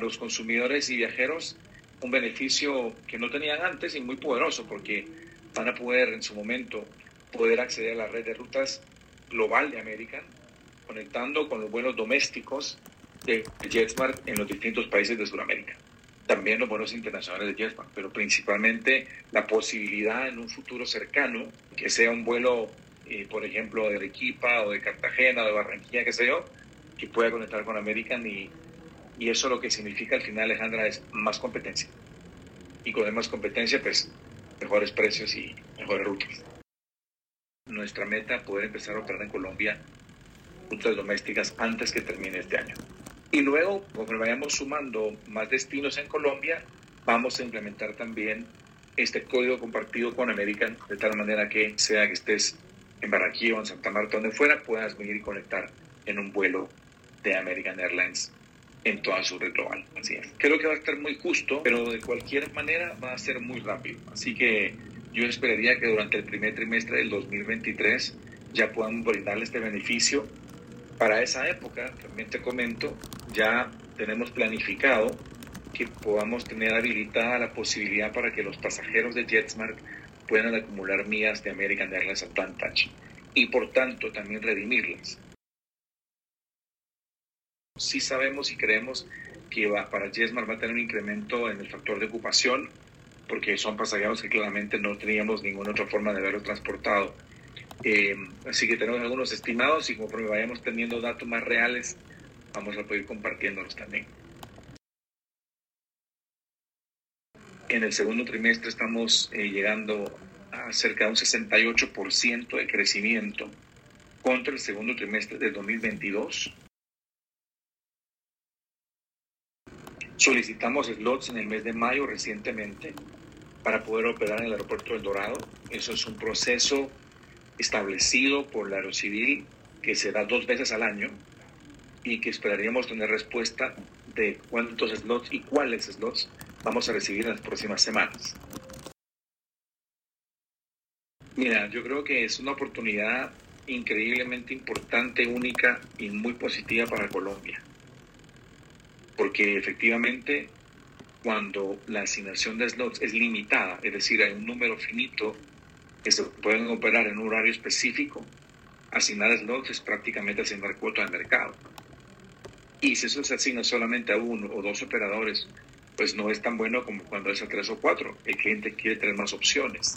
los consumidores y viajeros un beneficio que no tenían antes y muy poderoso porque van a poder en su momento poder acceder a la red de rutas global de American, conectando con los vuelos domésticos de JetSmart en los distintos países de Sudamérica. También los vuelos internacionales de JetSmart, pero principalmente la posibilidad en un futuro cercano que sea un vuelo, eh, por ejemplo, de Arequipa o de Cartagena o de Barranquilla, qué sé yo, que pueda conectar con American y, y eso lo que significa al final, Alejandra, es más competencia. Y con más competencia, pues mejores precios y mejores rutas. Nuestra meta poder empezar a operar en Colombia rutas domésticas antes que termine este año. Y luego, conforme vayamos sumando más destinos en Colombia, vamos a implementar también este código compartido con American, de tal manera que sea que estés en Barranquilla o en Santa Marta, donde fuera, puedas venir y conectar en un vuelo de American Airlines en toda su red global. Así es. Creo que va a estar muy justo, pero de cualquier manera va a ser muy rápido. Así que yo esperaría que durante el primer trimestre del 2023 ya puedan brindarle este beneficio. Para esa época, también te comento, ya tenemos planificado que podamos tener habilitada la posibilidad para que los pasajeros de JetSmart puedan acumular millas de American Airlines Advantage y por tanto también redimirlas sí sabemos y creemos que va, para JetSmart va a tener un incremento en el factor de ocupación, porque son pasajeros que claramente no teníamos ninguna otra forma de haberlo transportado. Eh, así que tenemos algunos estimados y conforme vayamos teniendo datos más reales, vamos a poder compartiéndolos también. En el segundo trimestre estamos eh, llegando a cerca de un 68% de crecimiento contra el segundo trimestre del 2022 Solicitamos slots en el mes de mayo recientemente para poder operar en el aeropuerto del Dorado. Eso es un proceso establecido por la Aerocivil que se da dos veces al año y que esperaríamos tener respuesta de cuántos slots y cuáles slots vamos a recibir en las próximas semanas. Mira, yo creo que es una oportunidad increíblemente importante, única y muy positiva para Colombia porque efectivamente cuando la asignación de slots es limitada, es decir, hay un número finito que se pueden operar en un horario específico, asignar slots es prácticamente asignar cuota de mercado. Y si eso se asigna solamente a uno o dos operadores, pues no es tan bueno como cuando es a tres o cuatro. El cliente quiere tener más opciones.